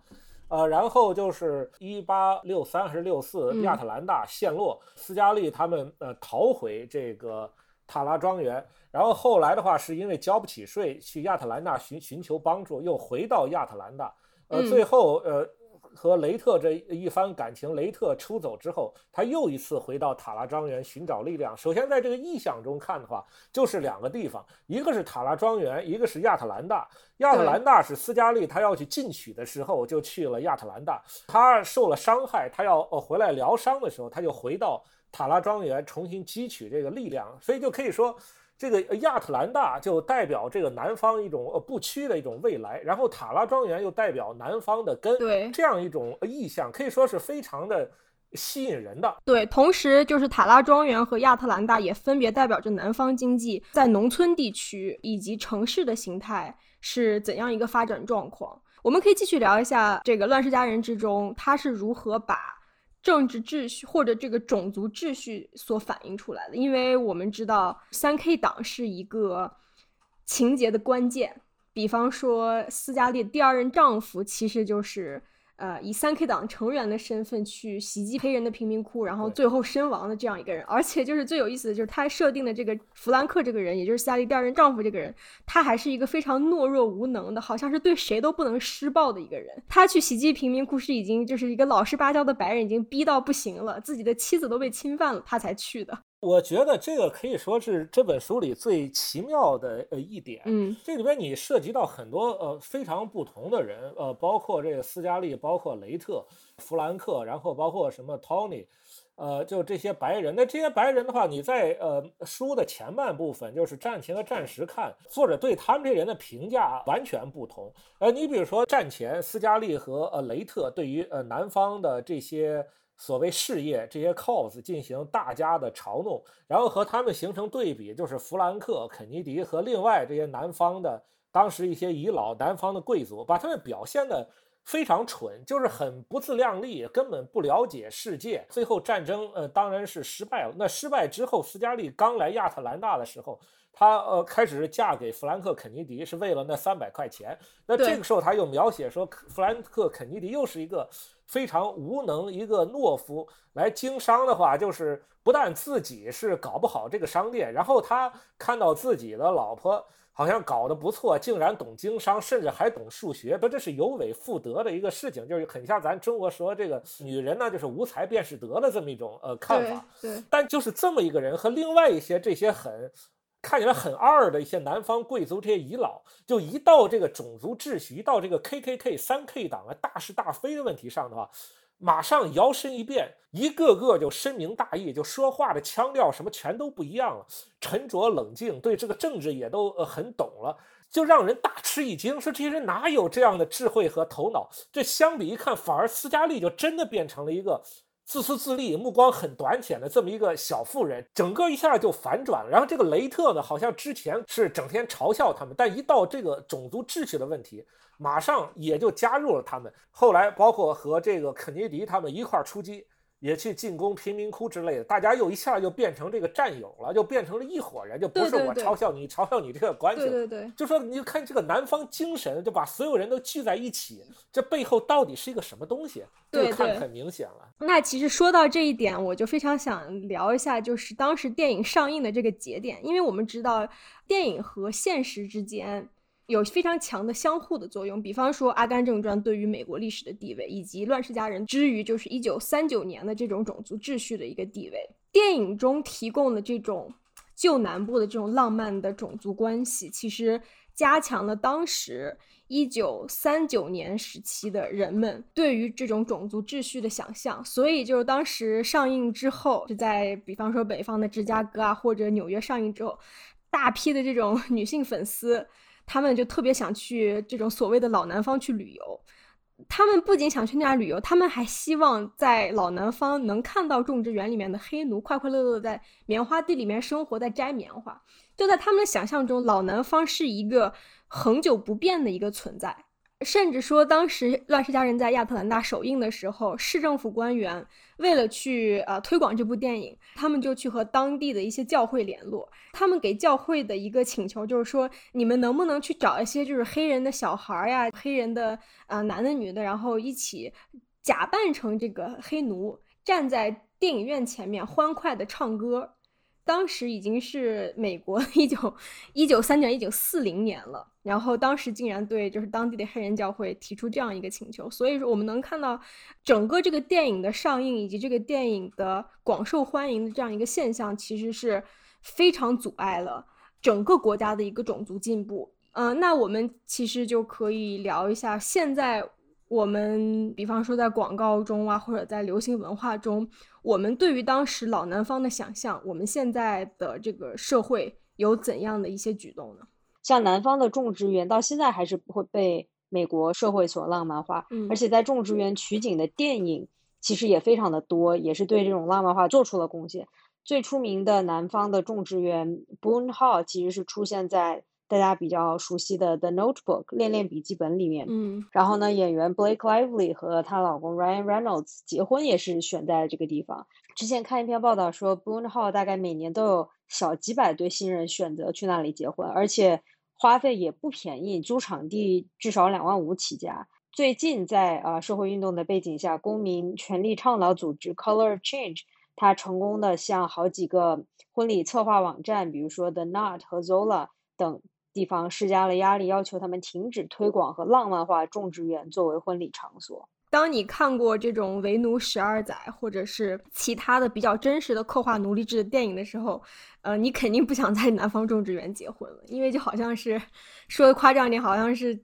呃，然后就是一八六三还是六四，亚特兰大陷落，斯嘉丽他们呃逃回这个塔拉庄园。然后后来的话，是因为交不起税，去亚特兰大寻寻求帮助，又回到亚特兰大。呃，最后呃和雷特这一番感情，雷特出走之后，他又一次回到塔拉庄园寻找力量。首先在这个意象中看的话，就是两个地方，一个是塔拉庄园，一个是亚特兰大。亚特兰大是斯嘉丽他要去进取的时候就去了亚特兰大，他受了伤害，他要呃回来疗伤的时候，他就回到塔拉庄园重新汲取这个力量，所以就可以说。这个亚特兰大就代表这个南方一种呃不屈的一种未来，然后塔拉庄园又代表南方的根，对，这样一种意象可以说是非常的吸引人的。对，同时就是塔拉庄园和亚特兰大也分别代表着南方经济在农村地区以及城市的形态是怎样一个发展状况。我们可以继续聊一下这个《乱世佳人》之中，他是如何把。政治秩序或者这个种族秩序所反映出来的，因为我们知道三 K 党是一个情节的关键，比方说斯嘉丽第二任丈夫其实就是。呃，以三 K 党成员的身份去袭击黑人的贫民窟，然后最后身亡的这样一个人，而且就是最有意思的就是他设定的这个弗兰克这个人，也就是斯嘉丽第二任丈夫这个人，他还是一个非常懦弱无能的，好像是对谁都不能施暴的一个人。他去袭击贫民窟是已经就是一个老实巴交的白人，已经逼到不行了，自己的妻子都被侵犯了，他才去的。我觉得这个可以说是这本书里最奇妙的呃一点。嗯，这里边你涉及到很多呃非常不同的人，呃，包括这个斯嘉丽，包括雷特、弗兰克，然后包括什么 Tony，呃，就这些白人。那这些白人的话，你在呃书的前半部分，就是战前和战时看，作者对他们这人的评价完全不同。呃，你比如说战前，斯嘉丽和呃雷特对于呃南方的这些。所谓事业这些 cos 进行大家的嘲弄，然后和他们形成对比，就是弗兰克、肯尼迪和另外这些南方的当时一些遗老南方的贵族，把他们表现的非常蠢，就是很不自量力，根本不了解世界。最后战争呃当然是失败了。那失败之后，斯嘉丽刚来亚特兰大的时候，她呃开始嫁给弗兰克·肯尼迪是为了那三百块钱。那这个时候他又描写说，弗兰克·肯尼迪又是一个。非常无能一个懦夫来经商的话，就是不但自己是搞不好这个商店，然后他看到自己的老婆好像搞得不错，竟然懂经商，甚至还懂数学，不，这是有违妇德的一个事情，就是很像咱中国说这个女人呢，就是无才便是德的这么一种呃看法。对，但就是这么一个人和另外一些这些很。看起来很二的一些南方贵族，这些遗老，就一到这个种族秩序，一到这个 K K K 三 K 党啊大是大非的问题上的话，马上摇身一变，一个个就深明大义，就说话的腔调什么全都不一样了，沉着冷静，对这个政治也都呃很懂了，就让人大吃一惊，说这些人哪有这样的智慧和头脑？这相比一看，反而斯嘉丽就真的变成了一个。自私自利、目光很短浅的这么一个小妇人，整个一下就反转了。然后这个雷特呢，好像之前是整天嘲笑他们，但一到这个种族秩序的问题，马上也就加入了他们。后来包括和这个肯尼迪他们一块出击。也去进攻贫民窟之类的，大家又一下就变成这个战友了，就变成了一伙人，就不是我嘲笑你，嘲笑你这个关系，对对对，就说你看这个南方精神，就把所有人都聚在一起，这背后到底是一个什么东西？对，看很明显了。那其实说到这一点，我就非常想聊一下，就是当时电影上映的这个节点，因为我们知道电影和现实之间。有非常强的相互的作用，比方说《阿甘正传》对于美国历史的地位，以及《乱世佳人》之于就是一九三九年的这种种族秩序的一个地位。电影中提供的这种旧南部的这种浪漫的种族关系，其实加强了当时一九三九年时期的人们对于这种种族秩序的想象。所以，就是当时上映之后，就在比方说北方的芝加哥啊或者纽约上映之后，大批的这种女性粉丝。他们就特别想去这种所谓的老南方去旅游，他们不仅想去那儿旅游，他们还希望在老南方能看到种植园里面的黑奴快快乐乐的在棉花地里面生活，在摘棉花。就在他们的想象中，老南方是一个恒久不变的一个存在，甚至说，当时《乱世佳人》在亚特兰大首映的时候，市政府官员为了去呃推广这部电影，他们就去和当地的一些教会联络。他们给教会的一个请求就是说，你们能不能去找一些就是黑人的小孩呀、黑人的呃男的女的，然后一起假扮成这个黑奴，站在电影院前面欢快的唱歌。当时已经是美国一九一九三九一九四零年了，然后当时竟然对就是当地的黑人教会提出这样一个请求，所以说我们能看到整个这个电影的上映以及这个电影的广受欢迎的这样一个现象，其实是非常阻碍了整个国家的一个种族进步。嗯，那我们其实就可以聊一下现在。我们比方说在广告中啊，或者在流行文化中，我们对于当时老南方的想象，我们现在的这个社会有怎样的一些举动呢？像南方的种植园到现在还是不会被美国社会所浪漫化，而且在种植园取景的电影其实也非常的多，也是对这种浪漫化做出了贡献。最出名的南方的种植园 Boone Hall 其实是出现在。大家比较熟悉的《The Notebook》恋恋笔记本里面，嗯，然后呢，演员 Blake Lively 和她老公 Ryan Reynolds 结婚也是选在了这个地方。之前看一篇报道说，Boone Hall 大概每年都有小几百对新人选择去那里结婚，而且花费也不便宜，租场地至少两万五起价。最近在啊社会运动的背景下，公民权利倡导组织 Color of Change，它成功的向好几个婚礼策划网站，比如说 The Knot 和 Zola 等。地方施加了压力，要求他们停止推广和浪漫化种植园作为婚礼场所。当你看过这种《为奴十二载》或者是其他的比较真实的刻画奴隶制的电影的时候，呃，你肯定不想在南方种植园结婚了，因为就好像是说的夸张点，好像是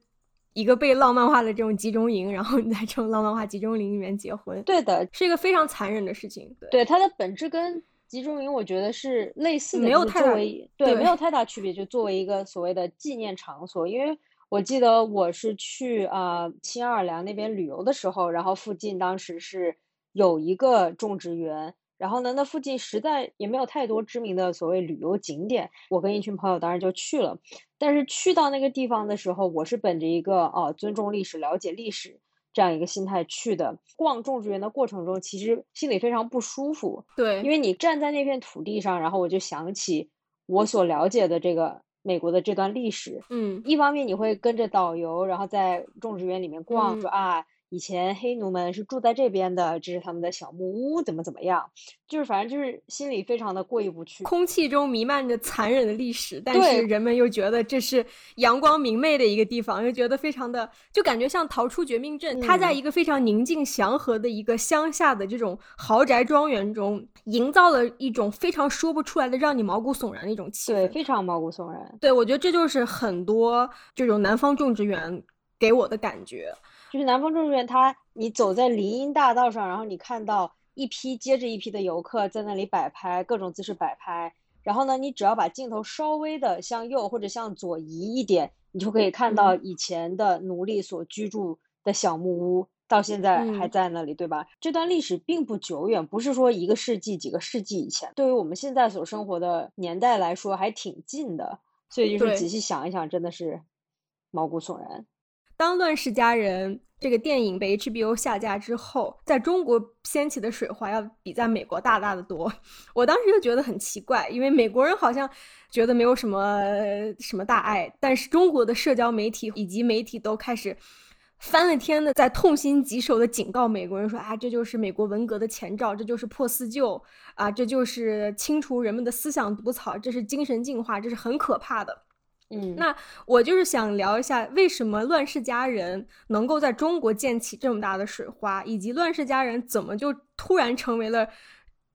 一个被浪漫化的这种集中营，然后你在这种浪漫化集中营里面结婚。对的，是一个非常残忍的事情。对它的本质跟。集中营我觉得是类似的，没有太大对，没有太大区别。就作为一个所谓的纪念场所，因为我记得我是去啊新奥尔良那边旅游的时候，然后附近当时是有一个种植园，然后呢，那附近实在也没有太多知名的所谓旅游景点，我跟一群朋友当时就去了。但是去到那个地方的时候，我是本着一个哦尊重历史、了解历史。这样一个心态去的，逛种植园的过程中，其实心里非常不舒服。对，因为你站在那片土地上，然后我就想起我所了解的这个美国的这段历史。嗯，一方面你会跟着导游，然后在种植园里面逛，说啊。以前黑奴们是住在这边的，这是他们的小木屋，怎么怎么样，就是反正就是心里非常的过意不去。空气中弥漫着残忍的历史，但是人们又觉得这是阳光明媚的一个地方，又觉得非常的，就感觉像逃出绝命镇。他在一个非常宁静祥和的一个乡下的这种豪宅庄园中，营造了一种非常说不出来的让你毛骨悚然的一种气氛，对，非常毛骨悚然。对，我觉得这就是很多这种南方种植园给我的感觉。就是南方种植园，它你走在林荫大道上，然后你看到一批接着一批的游客在那里摆拍，各种姿势摆拍。然后呢，你只要把镜头稍微的向右或者向左移一点，你就可以看到以前的奴隶所居住的小木屋，到现在还在那里，对吧？这段历史并不久远，不是说一个世纪、几个世纪以前，对于我们现在所生活的年代来说还挺近的。所以就是仔细想一想，真的是毛骨悚然。当《乱世佳人》这个电影被 HBO 下架之后，在中国掀起的水花要比在美国大大的多。我当时就觉得很奇怪，因为美国人好像觉得没有什么什么大碍，但是中国的社交媒体以及媒体都开始翻了天的在痛心疾首的警告美国人说：“啊，这就是美国文革的前兆，这就是破四旧啊，这就是清除人们的思想毒草，这是精神净化，这是很可怕的。”嗯，那我就是想聊一下，为什么《乱世佳人》能够在中国溅起这么大的水花，以及《乱世佳人》怎么就突然成为了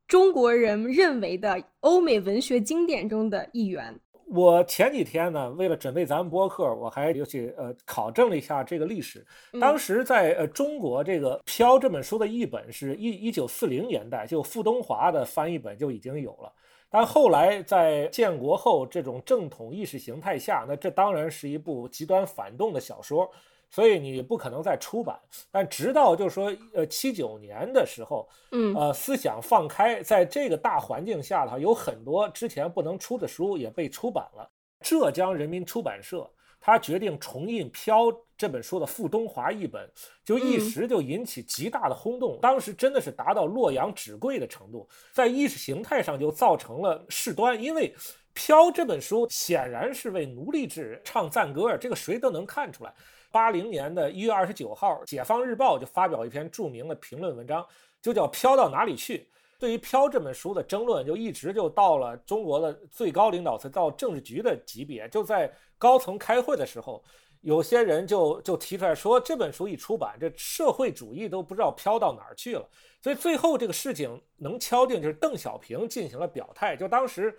中国人认为的欧美文学经典中的一员。我前几天呢，为了准备咱们播客，我还尤其呃考证了一下这个历史。当时在呃中国，这个《飘》这本书的译本是一一九四零年代，就傅东华的翻译本就已经有了。但后来在建国后这种正统意识形态下，那这当然是一部极端反动的小说，所以你不可能再出版。但直到就是说，呃，七九年的时候，嗯，呃，思想放开，在这个大环境下头，有很多之前不能出的书也被出版了。浙江人民出版社他决定重印《飘》这本书的傅东华译本，就一时就引起极大的轰动。当时真的是达到洛阳纸贵的程度，在意识形态上就造成了事端。因为《飘》这本书显然是为奴隶制唱赞歌，这个谁都能看出来。八零年的一月二十九号，《解放日报》就发表一篇著名的评论文章，就叫《飘到哪里去》。对于《飘》这本书的争论，就一直就到了中国的最高领导层，到政治局的级别。就在高层开会的时候，有些人就就提出来说，这本书一出版，这社会主义都不知道飘到哪儿去了。所以最后这个事情能敲定，就是邓小平进行了表态。就当时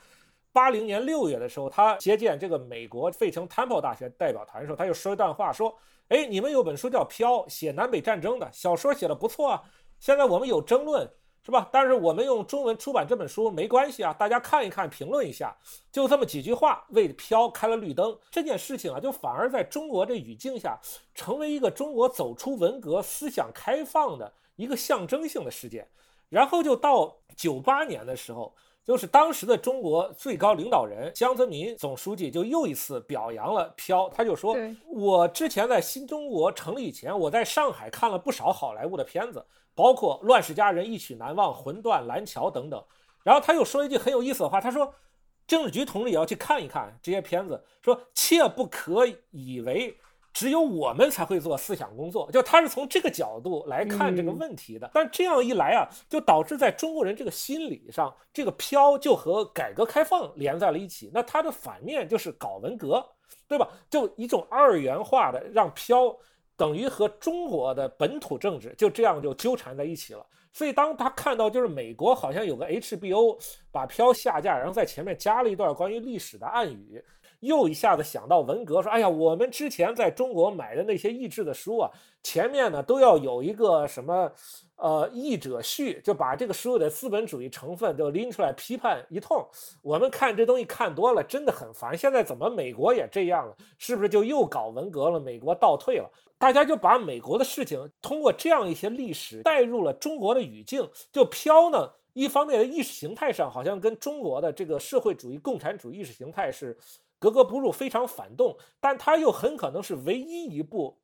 八零年六月的时候，他接见这个美国费城 Temple 大学代表团的时候，他就说一段话，说：“哎，你们有本书叫《飘》，写南北战争的小说写的不错啊。现在我们有争论。”是吧？但是我们用中文出版这本书没关系啊，大家看一看，评论一下，就这么几句话，为飘开了绿灯。这件事情啊，就反而在中国这语境下，成为一个中国走出文革、思想开放的一个象征性的事件。然后就到九八年的时候，就是当时的中国最高领导人江泽民总书记就又一次表扬了飘，他就说：“我之前在新中国成立以前，我在上海看了不少好莱坞的片子。”包括《乱世佳人》《一曲难忘》《魂断》《蓝桥》等等，然后他又说一句很有意思的话，他说：“政治局同志也要去看一看这些片子，说切不可以为只有我们才会做思想工作。”就他是从这个角度来看这个问题的。但这样一来啊，就导致在中国人这个心理上，这个飘就和改革开放连在了一起。那它的反面就是搞文革，对吧？就一种二元化的让飘。等于和中国的本土政治就这样就纠缠在一起了。所以当他看到就是美国好像有个 HBO 把票下架，然后在前面加了一段关于历史的暗语，又一下子想到文革，说：“哎呀，我们之前在中国买的那些译制的书啊，前面呢都要有一个什么。”呃，译者序就把这个书的资本主义成分都拎出来批判一通。我们看这东西看多了，真的很烦。现在怎么美国也这样了？是不是就又搞文革了？美国倒退了？大家就把美国的事情通过这样一些历史带入了中国的语境，就飘呢。一方面的意识形态上好像跟中国的这个社会主义、共产主义意识形态是格格不入，非常反动。但它又很可能是唯一一部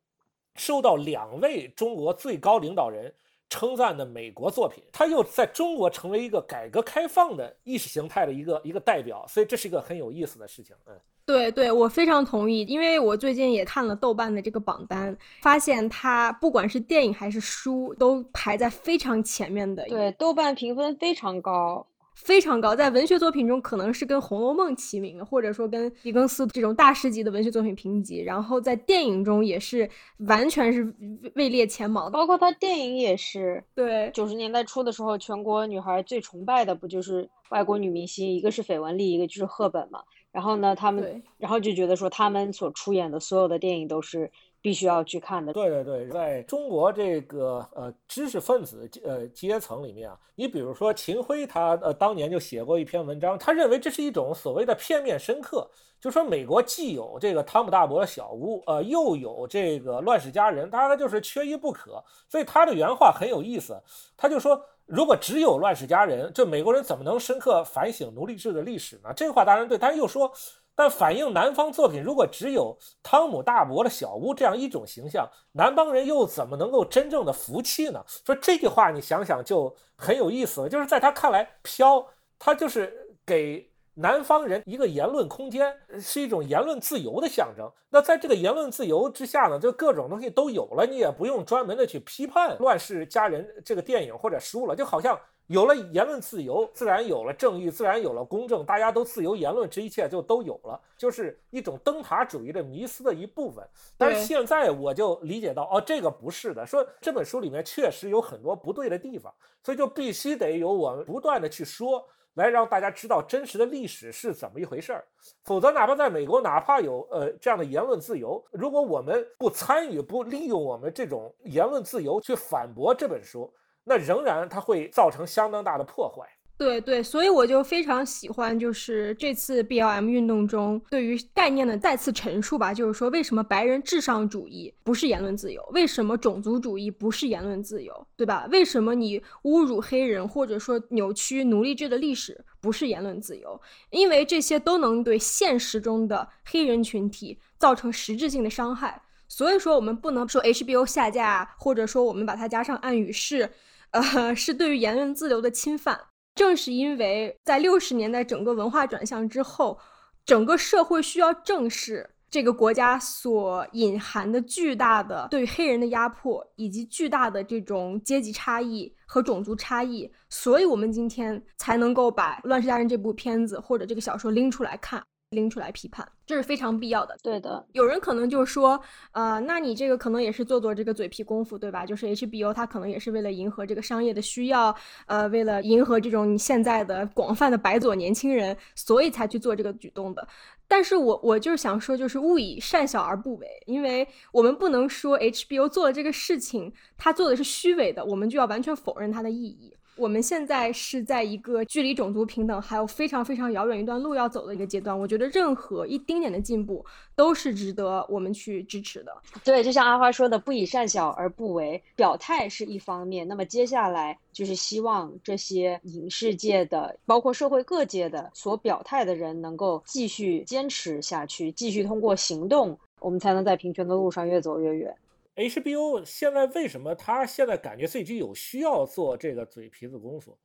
受到两位中国最高领导人。称赞的美国作品，它又在中国成为一个改革开放的意识形态的一个一个代表，所以这是一个很有意思的事情。嗯，对对，我非常同意，因为我最近也看了豆瓣的这个榜单，发现它不管是电影还是书，都排在非常前面的。对，豆瓣评分非常高。非常高，在文学作品中可能是跟《红楼梦》齐名，或者说跟狄更斯这种大师级的文学作品评级。然后在电影中也是完全是位列前茅的，包括他电影也是。对，九十年代初的时候，全国女孩最崇拜的不就是外国女明星，一个是绯闻丽，一个就是赫本嘛。然后呢，他们然后就觉得说他们所出演的所有的电影都是。必须要去看的。对对对，在中国这个呃知识分子呃阶层里面啊，你比如说秦晖，他呃当年就写过一篇文章，他认为这是一种所谓的片面深刻，就说美国既有这个汤姆大伯的小屋，呃，又有这个乱世佳人，他就是缺一不可。所以他的原话很有意思，他就说，如果只有乱世佳人，这美国人怎么能深刻反省奴隶制的历史呢？这话当然对，但是又说。但反映南方作品，如果只有汤姆大伯的小屋这样一种形象，南方人又怎么能够真正的服气呢？说这句话，你想想就很有意思了。就是在他看来，飘他就是给南方人一个言论空间，是一种言论自由的象征。那在这个言论自由之下呢，就各种东西都有了，你也不用专门的去批判《乱世佳人》这个电影或者书了，就好像。有了言论自由，自然有了正义，自然有了公正，大家都自由言论，这一切就都有了，就是一种灯塔主义的迷思的一部分。但是现在我就理解到，哦，这个不是的，说这本书里面确实有很多不对的地方，所以就必须得有我们不断的去说，来让大家知道真实的历史是怎么一回事儿。否则，哪怕在美国，哪怕有呃这样的言论自由，如果我们不参与，不利用我们这种言论自由去反驳这本书。那仍然它会造成相当大的破坏。对对，所以我就非常喜欢，就是这次 B L M 运动中对于概念的再次陈述吧。就是说，为什么白人至上主义不是言论自由？为什么种族主义不是言论自由？对吧？为什么你侮辱黑人或者说扭曲奴隶制的历史不是言论自由？因为这些都能对现实中的黑人群体造成实质性的伤害。所以说我们不能说 HBO 下架，或者说我们把它加上暗语是，呃，是对于言论自由的侵犯。正是因为在六十年代整个文化转向之后，整个社会需要正视这个国家所隐含的巨大的对黑人的压迫，以及巨大的这种阶级差异和种族差异，所以我们今天才能够把《乱世佳人》这部片子或者这个小说拎出来看。拎出来批判，这是非常必要的。对的，有人可能就说，呃，那你这个可能也是做做这个嘴皮功夫，对吧？就是 HBO 它可能也是为了迎合这个商业的需要，呃，为了迎合这种你现在的广泛的白左年轻人，所以才去做这个举动的。但是我我就是想说，就是勿以善小而不为，因为我们不能说 HBO 做了这个事情，他做的是虚伪的，我们就要完全否认它的意义。我们现在是在一个距离种族平等还有非常非常遥远一段路要走的一个阶段。我觉得任何一丁点的进步都是值得我们去支持的。对，就像阿花说的，不以善小而不为，表态是一方面。那么接下来就是希望这些影视界的，包括社会各界的所表态的人，能够继续坚持下去，继续通过行动，我们才能在平权的路上越走越远。HBO 现在为什么他现在感觉自己有需要做这个嘴皮子功夫？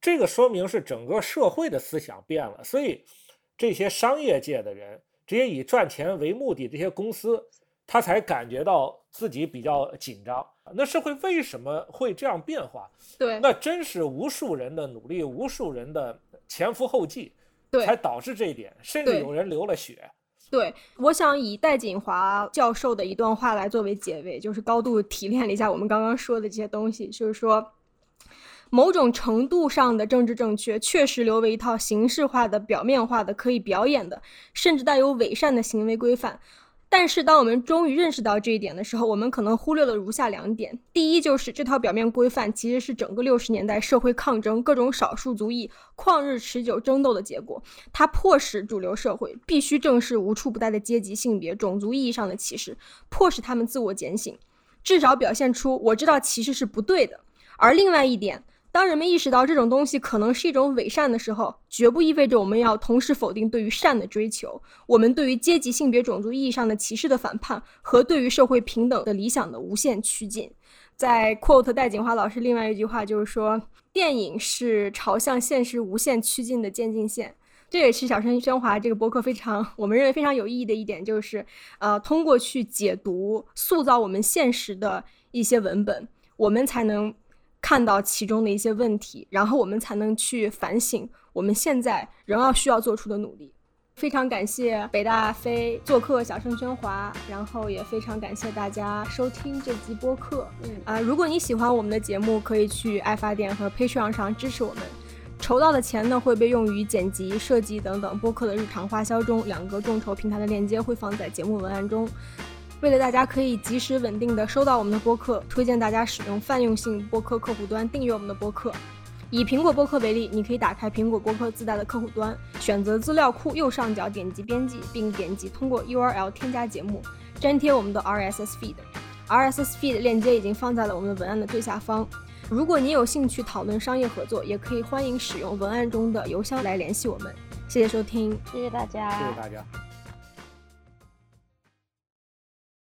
这个说明是整个社会的思想变了，所以这些商业界的人，这些以赚钱为目的这些公司，他才感觉到自己比较紧张。那社会为什么会这样变化？对，那真是无数人的努力，无数人的前赴后继，对，才导致这一点，甚至有人流了血。对，我想以戴锦华教授的一段话来作为结尾，就是高度提炼了一下我们刚刚说的这些东西，就是说，某种程度上的政治正确确实留为一套形式化的、表面化的、可以表演的，甚至带有伪善的行为规范。但是，当我们终于认识到这一点的时候，我们可能忽略了如下两点：第一，就是这套表面规范其实是整个六十年代社会抗争、各种少数族裔旷日持久争斗的结果，它迫使主流社会必须正视无处不在的阶级、性别、种族意义上的歧视，迫使他们自我检醒，至少表现出我知道歧视是不对的。而另外一点。当人们意识到这种东西可能是一种伪善的时候，绝不意味着我们要同时否定对于善的追求。我们对于阶级、性别、种族意义上的歧视的反叛，和对于社会平等的理想的无限趋近。在 quote 戴锦华老师另外一句话就是说，电影是朝向现实无限趋近的渐进线。这也是小声喧哗这个博客非常我们认为非常有意义的一点，就是呃，通过去解读、塑造我们现实的一些文本，我们才能。看到其中的一些问题，然后我们才能去反省我们现在仍要需要做出的努力。非常感谢北大飞做客小声喧哗，然后也非常感谢大家收听这集播客。嗯啊，如果你喜欢我们的节目，可以去爱发电和 Patreon 上支持我们，筹到的钱呢会被用于剪辑、设计等等播客的日常花销中。两个众筹平台的链接会放在节目文案中。为了大家可以及时稳定的收到我们的播客，推荐大家使用泛用性播客客户端订阅我们的播客。以苹果播客为例，你可以打开苹果播客自带的客户端，选择资料库右上角点击编辑，并点击通过 URL 添加节目，粘贴我们的 RSS feed。RSS feed 链接已经放在了我们文案的最下方。如果你有兴趣讨论商业合作，也可以欢迎使用文案中的邮箱来联系我们。谢谢收听，谢谢大家，谢谢大家。